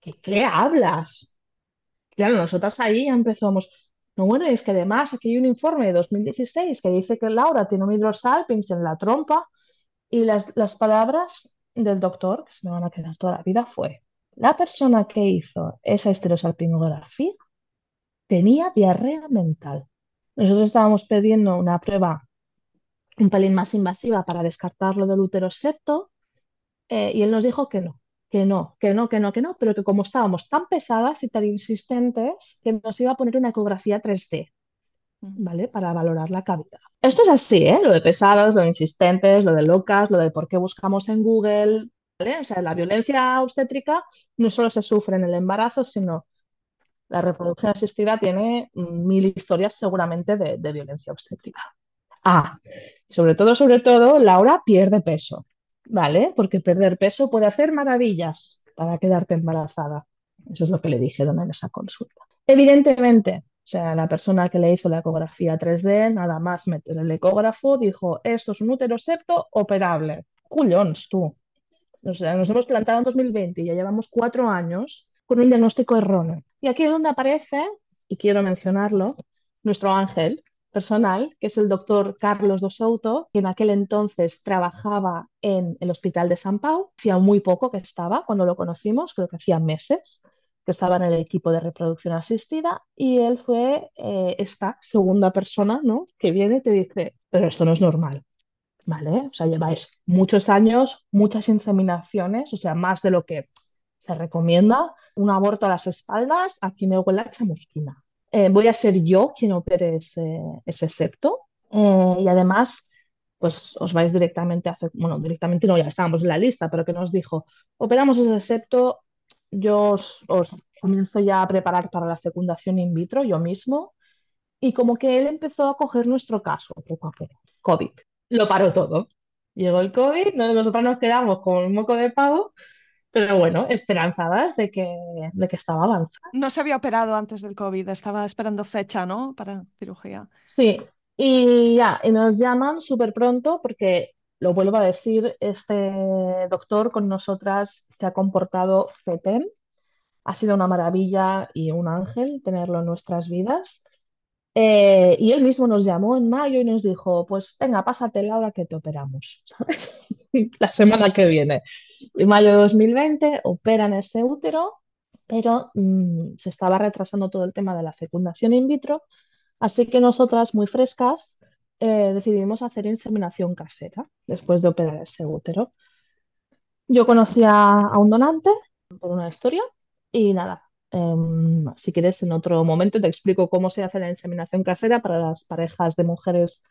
¿Qué, qué hablas? Claro, nosotras ahí ya empezamos. No, bueno, y es que además aquí hay un informe de 2016 que dice que Laura tiene un hidrosalpinx en la trompa y las, las palabras del doctor, que se me van a quedar toda la vida, fue, la persona que hizo esa estereosalpingografía tenía diarrea mental. Nosotros estábamos pidiendo una prueba un pelín más invasiva para descartarlo del útero septo eh, y él nos dijo que no, que no, que no, que no, que no, pero que como estábamos tan pesadas y tan insistentes, que nos iba a poner una ecografía 3D, mm. ¿Vale? Para valorar la cavidad. Esto es así, ¿eh? Lo de pesadas, lo de insistentes, lo de locas, lo de por qué buscamos en Google, ¿vale? O sea, la violencia obstétrica no solo se sufre en el embarazo, sino la reproducción asistida tiene mil historias seguramente de, de violencia obstétrica. Ah, sobre todo, sobre todo, Laura pierde peso. ¿vale? Porque perder peso puede hacer maravillas para quedarte embarazada. Eso es lo que le dijeron en esa consulta. Evidentemente, sea, la persona que le hizo la ecografía 3D, nada más meter el ecógrafo, dijo, esto es un útero septo operable. Cullons, tú. O sea, nos hemos plantado en 2020 y ya llevamos cuatro años con un diagnóstico erróneo. Y aquí es donde aparece, y quiero mencionarlo, nuestro ángel personal, que es el doctor Carlos Dos Souto, que en aquel entonces trabajaba en el Hospital de San Pau. Hacía muy poco que estaba cuando lo conocimos, creo que hacía meses que estaba en el equipo de reproducción asistida y él fue eh, esta segunda persona ¿no? que viene y te dice, pero esto no es normal. ¿Vale? O sea, lleváis muchos años, muchas inseminaciones, o sea, más de lo que se recomienda. Un aborto a las espaldas, aquí me huele a chamusquina. Eh, voy a ser yo quien opere ese, ese septo eh, y además pues os vais directamente a hacer, bueno, directamente no, ya estábamos en la lista, pero que nos dijo, operamos ese septo, yo os, os comienzo ya a preparar para la fecundación in vitro yo mismo y como que él empezó a coger nuestro caso poco a poco, COVID, lo paró todo. Llegó el COVID, nosotros nos quedamos con un moco de pavo pero bueno, esperanzadas de que, de que estaba avanzando. No se había operado antes del COVID, estaba esperando fecha, ¿no? Para cirugía. Sí, y ya, y nos llaman súper pronto porque, lo vuelvo a decir, este doctor con nosotras se ha comportado fetén. Ha sido una maravilla y un ángel tenerlo en nuestras vidas. Eh, y él mismo nos llamó en mayo y nos dijo, pues venga, pásate la hora que te operamos, ¿sabes? la semana que viene. En mayo de 2020 operan ese útero, pero mm, se estaba retrasando todo el tema de la fecundación in vitro, así que nosotras, muy frescas, eh, decidimos hacer inseminación casera después de operar ese útero. Yo conocía a un donante por una historia y nada, em, si quieres en otro momento te explico cómo se hace la inseminación casera para las parejas de mujeres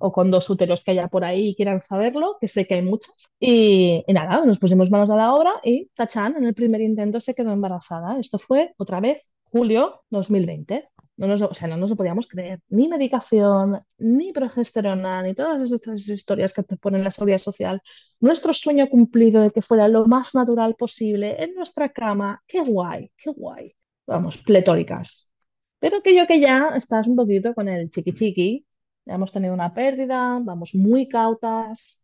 o con dos úteros que haya por ahí y quieran saberlo, que sé que hay muchas. Y, nada, nos pusimos manos a la obra y Tachan en el primer intento se quedó embarazada. Esto fue otra vez julio 2020. No nos, o sea, no nos lo podíamos creer. Ni medicación, ni progesterona, ni todas esas historias que te ponen la seguridad social. Nuestro sueño cumplido de que fuera lo más natural posible en nuestra cama. Qué guay, qué guay. Vamos, pletóricas. Pero que yo que ya estás un poquito con el chiqui chiqui, hemos tenido una pérdida, vamos muy cautas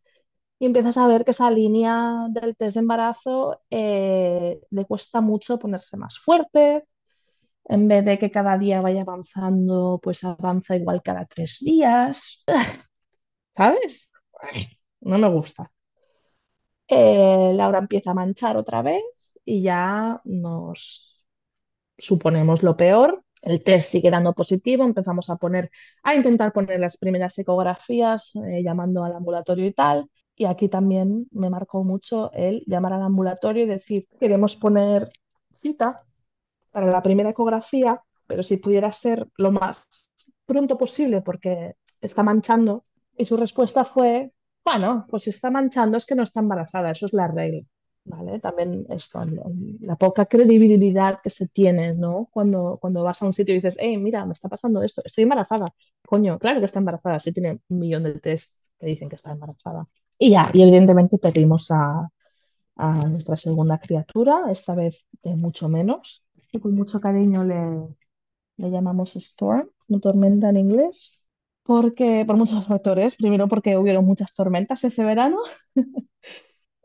y empiezas a ver que esa línea del test de embarazo eh, le cuesta mucho ponerse más fuerte. En vez de que cada día vaya avanzando, pues avanza igual cada tres días. ¿Sabes? No me gusta. Eh, Laura empieza a manchar otra vez y ya nos suponemos lo peor el test sigue dando positivo, empezamos a poner, a intentar poner las primeras ecografías, eh, llamando al ambulatorio y tal. Y aquí también me marcó mucho el llamar al ambulatorio y decir, queremos poner cita para la primera ecografía, pero si pudiera ser lo más pronto posible porque está manchando. Y su respuesta fue, bueno, pues si está manchando es que no está embarazada, eso es la regla. ¿vale? También esto, la poca credibilidad que se tiene, ¿no? Cuando, cuando vas a un sitio y dices, hey, mira, me está pasando esto, estoy embarazada. Coño, claro que está embarazada, sí tiene un millón de tests que dicen que está embarazada. Y ya, y evidentemente pedimos a, a nuestra segunda criatura, esta vez de mucho menos, y con mucho cariño le, le llamamos Storm, una tormenta en inglés, porque por muchos factores. Primero porque hubieron muchas tormentas ese verano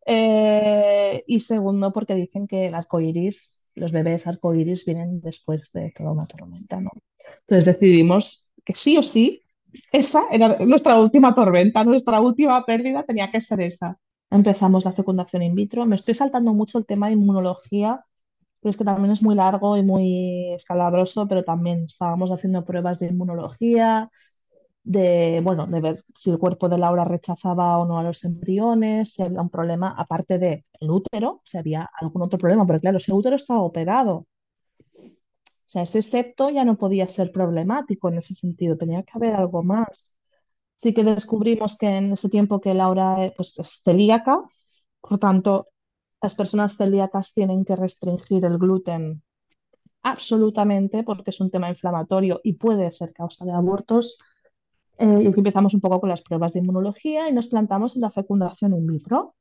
Eh, y segundo, porque dicen que el arco iris, los bebés arcoíris vienen después de toda una tormenta, ¿no? Entonces decidimos que sí o sí, esa era nuestra última tormenta, nuestra última pérdida tenía que ser esa. Empezamos la fecundación in vitro. Me estoy saltando mucho el tema de inmunología, pero es que también es muy largo y muy escalabroso, pero también estábamos haciendo pruebas de inmunología, de, bueno, de ver si el cuerpo de Laura rechazaba o no a los embriones, si había un problema, aparte del útero, si había algún otro problema, pero claro, ese útero estaba operado. O sea, ese septo ya no podía ser problemático en ese sentido, tenía que haber algo más. Sí que descubrimos que en ese tiempo que Laura eh, pues, es celíaca, por tanto, las personas celíacas tienen que restringir el gluten absolutamente porque es un tema inflamatorio y puede ser causa de abortos. Eh, y aquí empezamos un poco con las pruebas de inmunología y nos plantamos en la fecundación in vitro.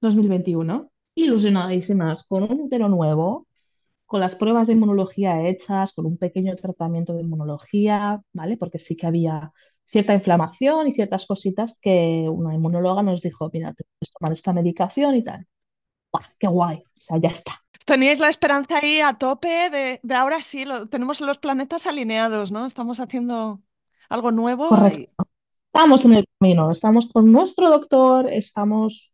2021, ilusionadísimas con un útero nuevo, con las pruebas de inmunología hechas, con un pequeño tratamiento de inmunología, ¿vale? Porque sí que había cierta inflamación y ciertas cositas que una inmunóloga nos dijo, mira, te puedes tomar esta medicación y tal. ¡Buah, qué guay! O sea, ya está. Teníais la esperanza ahí a tope de, de ahora sí, lo- tenemos los planetas alineados, ¿no? Estamos haciendo algo nuevo y Correcto. Estamos en el camino, estamos con nuestro doctor, estamos,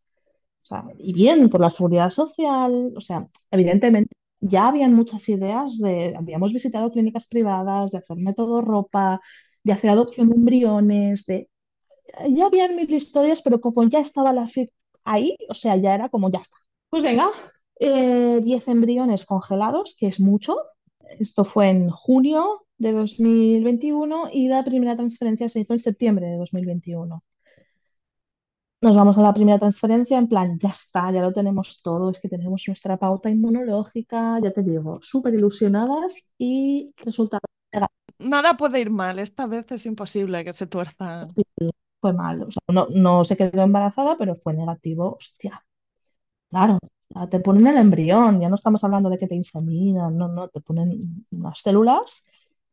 o sea, y bien por la seguridad social, o sea, evidentemente ya habían muchas ideas de, habíamos visitado clínicas privadas, de hacer método ropa, de hacer adopción de embriones, de, ya habían mil historias, pero como ya estaba la FIP ahí, o sea, ya era como ya está. Pues venga, eh, 10 embriones congelados, que es mucho. Esto fue en junio de 2021 y la primera transferencia se hizo en septiembre de 2021. Nos vamos a la primera transferencia en plan, ya está, ya lo tenemos todo, es que tenemos nuestra pauta inmunológica, ya te digo, súper ilusionadas y resultado nada puede ir mal. Esta vez es imposible que se tuerza. sí, fue mal. O sea, no, no se quedó embarazada, pero fue negativo. Hostia, claro, te ponen el embrión, ya no estamos hablando de que te inseminan, no, no, te ponen unas células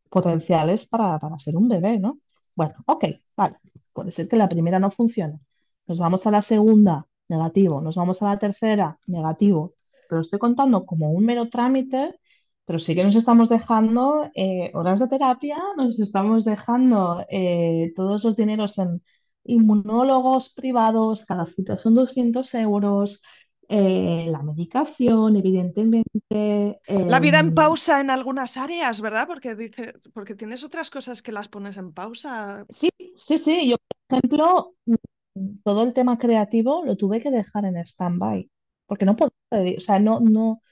potenciales para, para ser un bebé, ¿no? Bueno, ok, vale, puede ser que la primera no funcione. Nos vamos a la segunda, negativo. Nos vamos a la tercera, negativo. Pero estoy contando como un mero trámite, pero sí que nos estamos dejando eh, horas de terapia, nos estamos dejando eh, todos los dineros en inmunólogos privados, cada cita son 200 euros, eh, la medicación, evidentemente. La vida en em, pausa en algunas áreas, ¿verdad? Porque dice, porque tienes otras cosas que las pones en pausa. Sí, sí, sí. Yo, por ejemplo, mm, todo el tema creativo lo tuve que dejar en stand-by, porque no podía, o sea, no, no,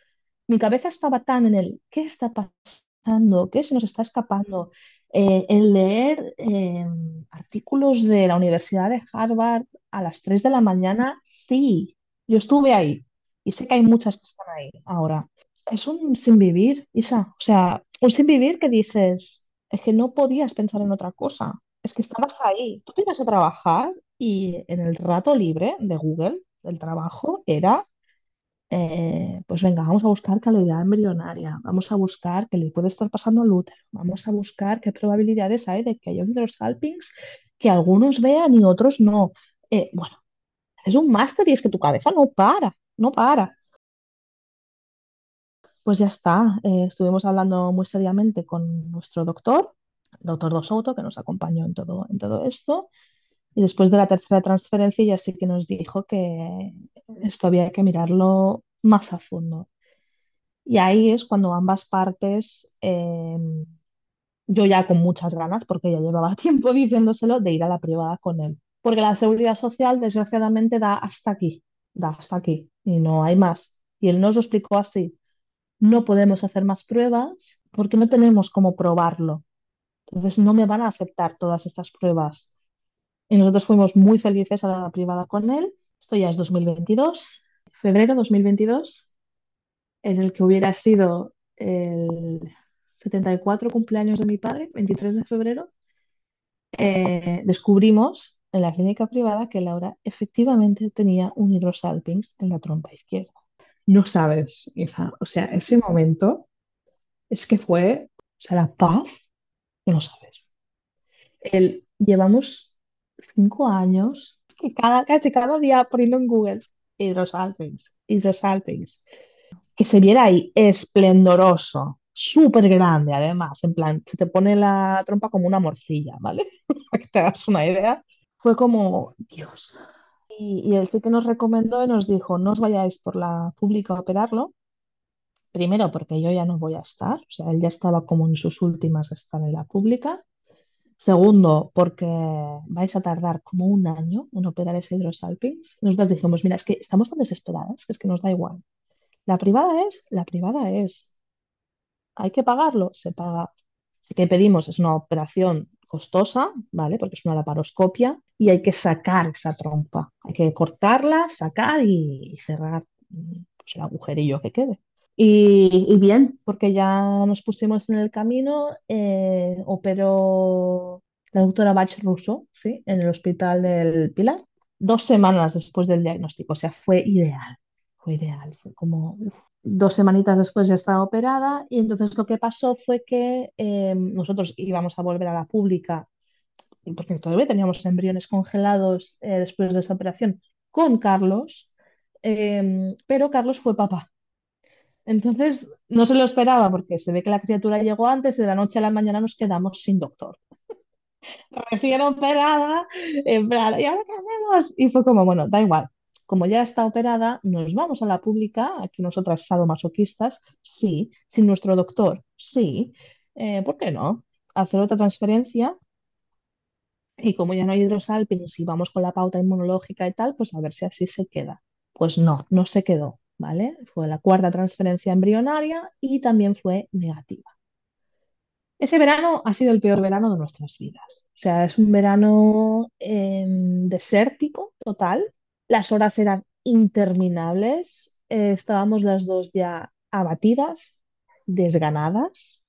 mi cabeza estaba tan en el, ¿qué está pasando? ¿Qué se nos está escapando? Eh, en leer eh, artículos de la Universidad de Harvard a las 3 de la mañana, sí, yo estuve ahí y sé que hay muchas que están ahí ahora. Es un sin vivir, Isa, o sea, un sin vivir que dices, es que no podías pensar en otra cosa, es que estabas ahí, tú te ibas a trabajar y en el rato libre de Google, del trabajo, era eh, pues venga, vamos a buscar calidad embrionaria, vamos a buscar qué le puede estar pasando al útero, vamos a buscar qué probabilidades hay de que haya un hidrosalpinx que algunos vean y otros no. Eh, bueno, es un máster y es que tu cabeza no para, no para. Pues ya está, eh, estuvimos hablando muy seriamente con nuestro doctor, el doctor Dos Souto, que nos acompañó en todo, en todo esto. Y después de la tercera transferencia ya sí que nos dijo que esto había que mirarlo más a fondo. Y ahí es cuando ambas partes, eh, yo ya con muchas ganas, porque ya llevaba tiempo diciéndoselo, de ir a la privada con él. Porque la seguridad social, desgraciadamente, da hasta aquí, da hasta aquí, y no hay más. Y él nos lo explicó así, no podemos hacer más pruebas porque no tenemos cómo probarlo. Entonces no me van a aceptar todas estas pruebas. Y nosotros fuimos muy felices a la privada con él. Esto ya es 2022, febrero 2022 en el que hubiera sido el 74 cumpleaños de mi padre, 23 de febrero, eh, descubrimos en la clínica privada que Laura efectivamente tenía un hidrosalpinx en la trompa izquierda. No sabes, esa, o sea, ese momento es que fue, o sea, la paz, que no sabes. El, llevamos cinco años, que cada, casi cada día poniendo en Google hidrosalpinx, hidrosalpinx. que se viera ahí esplendoroso, súper grande además, en plan, se te pone la trompa como una morcilla, ¿vale? Para que te hagas una idea. Fue como, Dios. Y, y él sí que nos recomendó y nos dijo, no os vayáis por la pública a operarlo, primero porque yo ya no voy a estar, o sea, él ya estaba como en sus últimas de estar en la pública. Segundo, porque vais a tardar como un año en operar ese hidrosalpinx. Nosotros dijimos, mira, es que estamos tan desesperadas que es que nos da igual. La privada es, la privada es. ¿Hay que pagarlo? Se paga. Así que pedimos, es una operación costosa, ¿vale? Porque es una laparoscopia y hay que sacar esa trompa. Hay que cortarla, sacar y, cerrar pues, el agujerillo que quede. Y, bien, porque ya nos pusimos en el camino, eh, operó la doctora Bach Russo, ¿sí? En el hospital del Pilar. dos semanas después del diagnóstico, o sea, fue ideal, fue ideal, fue como. Dos semanitas después ya estaba operada y entonces lo que pasó fue que eh, nosotros íbamos a volver a la pública porque todavía teníamos embriones congelados eh, después de esa operación con Carlos, eh, pero Carlos fue papá. Entonces no se lo esperaba porque se ve que la criatura llegó antes y de la noche a la mañana nos quedamos sin doctor. Recién operada, en plan, ¿y ahora qué hacemos? Y fue como, bueno, da igual. Como ya está operada, nos vamos a la pública, aquí nosotras sadomasoquistas, sí, sin nuestro doctor, sí. Eh, ¿por qué no? Hacer otra transferencia y como ya no hay hidrosalping, si vamos con la pauta inmunológica y tal, pues a ver si así se queda. Pues no, no se quedó, ¿vale? Fue la cuarta transferencia embrionaria y también fue negativa. Ese verano ha sido el peor verano de nuestras vidas. O sea, es un verano eh, desértico total. Las horas eran interminables. Eh, estábamos las dos ya abatidas, desganadas,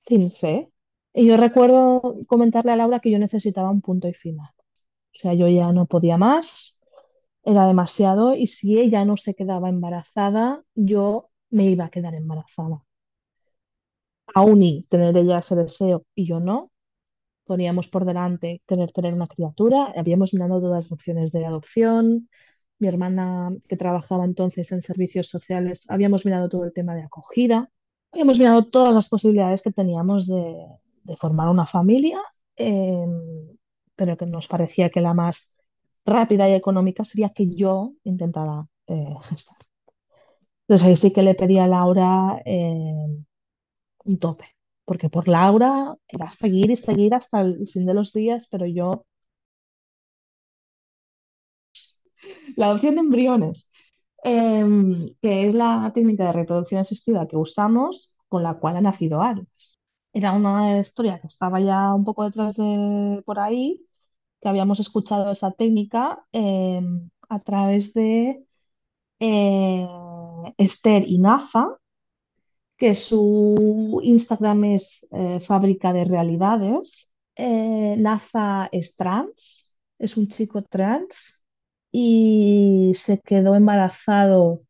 sin fe. Y yo recuerdo comentarle a Laura que yo necesitaba un punto y final. O sea, yo ya no podía más, era demasiado y si ella no se quedaba embarazada, yo me iba a quedar embarazada. Aún y tener ella ese deseo y yo no, poníamos por delante tener, tener una criatura, habíamos mirado todas las opciones de adopción, mi hermana que trabajaba entonces en servicios sociales, habíamos mirado todo el tema de acogida, habíamos mirado todas las posibilidades que teníamos de, formar una familia, eh, pero que nos parecía que la más rápida y económica sería que yo intentara eh, gestar. Entonces ahí sí que le pedí a Laura eh, un tope, porque por Laura era seguir y seguir hasta el fin de los días, pero yo... La adopción de embriones, eh, que es la técnica de reproducción asistida que usamos, con la cual ha nacido Aries. Era una historia que estaba ya un poco detrás de por ahí, que habíamos escuchado esa técnica eh, a través de eh, Esther y Nafa, que su Instagram es eh, Fábrica de Realidades. Nafa es trans, es un chico trans y se quedó embarazado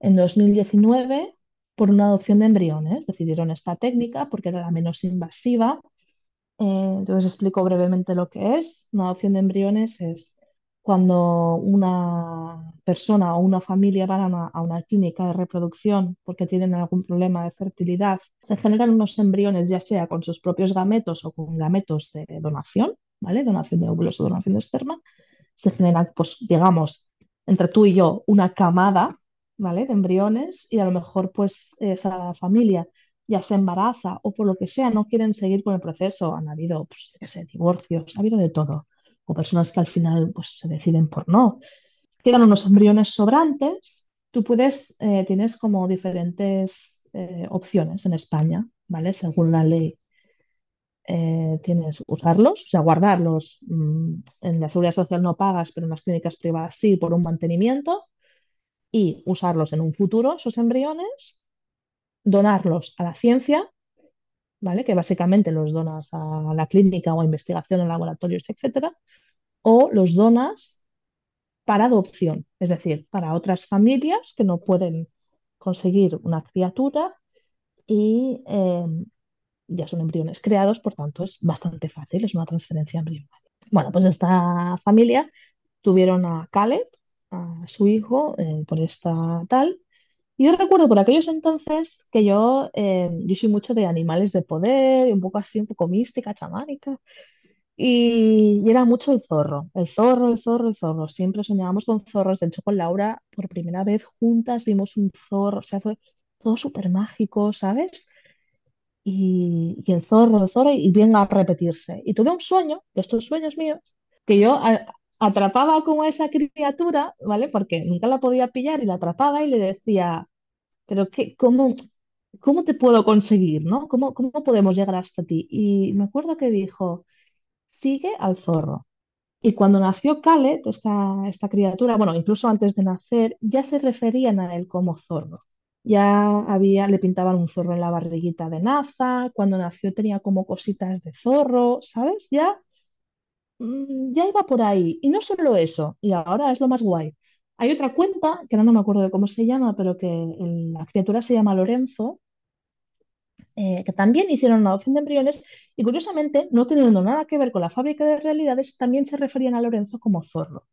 en 2019 por una adopción de embriones. Decidieron esta técnica porque era la menos invasiva. Eh, entonces explico brevemente lo que es. Una adopción de embriones es cuando una persona o una familia van a una, clínica de reproducción porque tienen algún problema de fertilidad, se generan unos embriones ya sea con sus propios gametos o con gametos de donación, ¿vale? Donación de óvulos o donación de esperma. Se generan, pues digamos, entre tú y yo, una camada ¿vale? De embriones y a lo mejor pues esa familia ya se embaraza o por lo que sea no quieren seguir con el proceso. Han habido, pues, divorcios, ha habido de todo. O personas que al final pues se deciden por no. Quedan unos embriones sobrantes. Tú puedes, eh, tienes como diferentes eh, opciones en España, ¿vale? Según la ley. Eh, tienes usarlos, o sea, guardarlos. Mmm, en la seguridad social no pagas, pero en las clínicas privadas sí, por un mantenimiento y usarlos en un futuro, esos embriones, donarlos a la ciencia, ¿vale? Que básicamente los donas a la clínica o a investigación en laboratorios, etcétera, o los donas para adopción, es decir, para otras familias que no pueden conseguir una criatura y eh, ya son embriones creados, por tanto es bastante fácil, es una transferencia embrionaria. Bueno, pues esta familia tuvieron a Caleb, a su hijo eh, por esta tal. Y yo recuerdo por aquellos entonces que yo, eh, yo soy mucho de animales de poder, un poco así, un poco mística, chamánica. Y, y, era mucho el zorro, el zorro, el zorro, el zorro. Siempre soñábamos con zorros. De hecho, con Laura, por primera vez juntas, vimos un zorro. O sea, fue todo súper mágico, ¿sabes? Y, y, el zorro, el zorro, y venga a repetirse. Y tuve un sueño, de estos sueños míos, que yo atrapaba como a esa criatura, ¿vale? Porque nunca la podía pillar y la atrapaba y le decía, pero qué, cómo, ¿cómo te puedo conseguir, no? ¿Cómo, ¿Cómo podemos llegar hasta ti? Y me acuerdo que dijo, sigue al zorro. Y cuando nació Khaled, esta, esta criatura, bueno, incluso antes de nacer, ya se referían a él como zorro. Ya había, le pintaban un zorro en la barriguita de Naza, cuando nació tenía como cositas de zorro, ¿sabes? Ya mm, ya iba por ahí. Y no solo eso, y ahora es lo más guay. Hay otra cuenta, que ahora no me acuerdo de cómo se llama, pero que el- la criatura se llama Lorenzo, eh, que también hicieron una adopción de embriones y curiosamente, no teniendo nada que ver con la fábrica de realidades, también se referían a Lorenzo como zorro.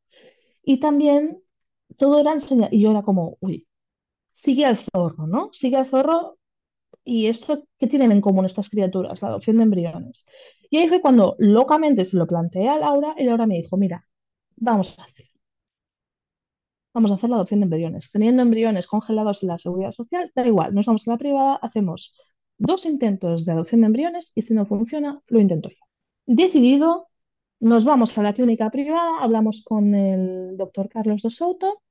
Y también todo era enseñar, y yo era como, uy, sigue al zorro, ¿no? Sigue al zorro y esto, ¿qué tienen en común estas criaturas? La adopción de embriones. Y ahí fue cuando locamente se lo planteé a Laura y Laura me dijo, mira, vamos a hacer, vamos a hacer la adopción de embriones. Teniendo embriones congelados en la seguridad social, da igual, nos vamos a la privada, hacemos dos intentos de adopción de embriones y si no funciona, lo intento yo. Decidido, nos vamos a la clínica privada, hablamos con el doctor Carlos de Souto.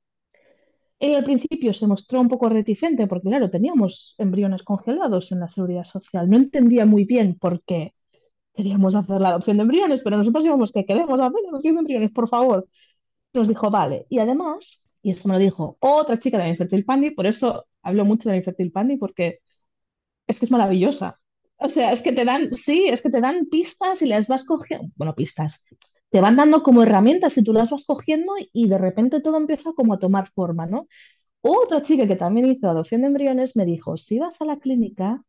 Él al principio se mostró un poco reticente porque, claro, teníamos embriones congelados en la seguridad social. No entendía muy bien por qué queríamos hacer la adopción de embriones, pero nosotros íbamos que queremos hacer la adopción de embriones, por favor. Nos dijo, vale. Y además, y esto me lo dijo otra chica de la Infertil Pandi, por eso hablo mucho de la Infertil Pandi, porque es que es maravillosa. O sea, es que te dan, sí, es que te dan pistas y las vas cogiendo, bueno, pistas, te van dando como herramientas y tú las vas cogiendo y de repente todo empieza como a tomar forma, ¿no? Otra chica que también hizo adopción de embriones me dijo, si vas a la clínica,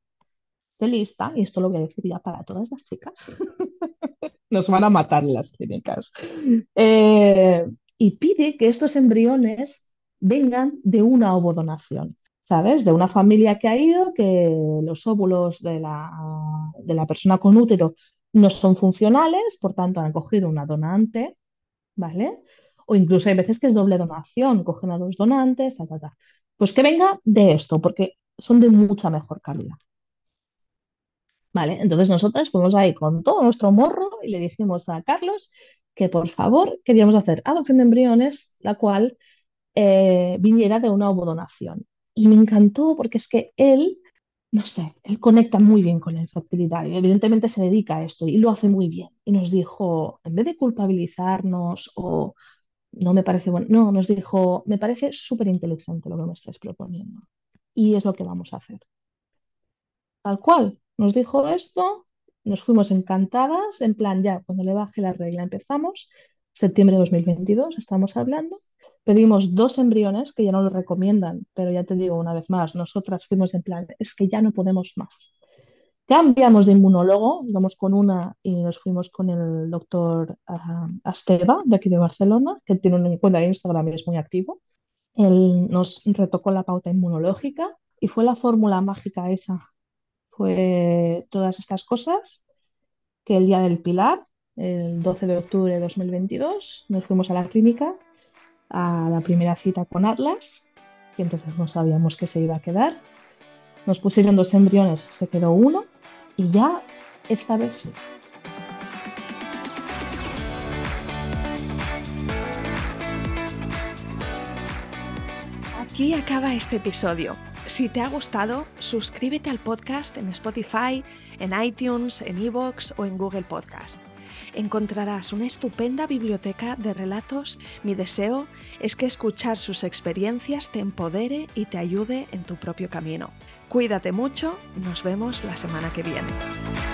te lista, y esto lo voy a decir ya para todas las chicas, nos van a matar las clínicas, eh, y pide que estos embriones vengan de una ovodonación. ¿sabes? De una familia que ha ido, que los óvulos de la, de la persona con útero no son funcionales, por tanto han cogido una donante, ¿vale? O incluso hay veces que es doble donación, cogen a dos donantes, ta, ta, ta. Pues que venga de esto, porque son de mucha mejor calidad. ¿Vale? Entonces nosotras fuimos ahí con todo nuestro morro y le dijimos a Carlos que por favor queríamos hacer adopción de embriones, la cual eh, viniera de una ovodonación. Y me encantó porque es que él, no sé, él conecta muy bien con la infertilidad y evidentemente se dedica a esto y lo hace muy bien. Y nos dijo, en vez de culpabilizarnos o no me parece bueno, no, nos dijo, me parece súper inteligente lo que me estáis proponiendo. Y es lo que vamos a hacer. Tal cual, nos dijo esto, nos fuimos encantadas, en plan ya, cuando le baje la regla empezamos, septiembre de 2022 estamos hablando, pedimos dos embriones que ya no lo recomiendan, pero ya te digo una vez más, nosotras fuimos en plan, es que ya no podemos más. Cambiamos de inmunólogo, íbamos con una y nos fuimos con el doctor uh, Asteva, de aquí de Barcelona, que tiene una cuenta de Instagram y es muy activo. Él nos retocó la pauta inmunológica y fue la fórmula mágica esa. Fue todas estas cosas que el día del Pilar, el 12 de octubre de 2022, nos fuimos a la clínica a la primera cita con Atlas, que entonces no sabíamos que se iba a quedar. Nos pusieron dos embriones, se quedó uno y ya esta vez sí. Aquí acaba este episodio. Si te ha gustado, suscríbete al podcast en Spotify, en iTunes, en Evox o en Google Podcast. Encontrarás una estupenda biblioteca de relatos. Mi deseo es que escuchar sus experiencias te empodere y te ayude en tu propio camino. Cuídate mucho, nos vemos la semana que viene.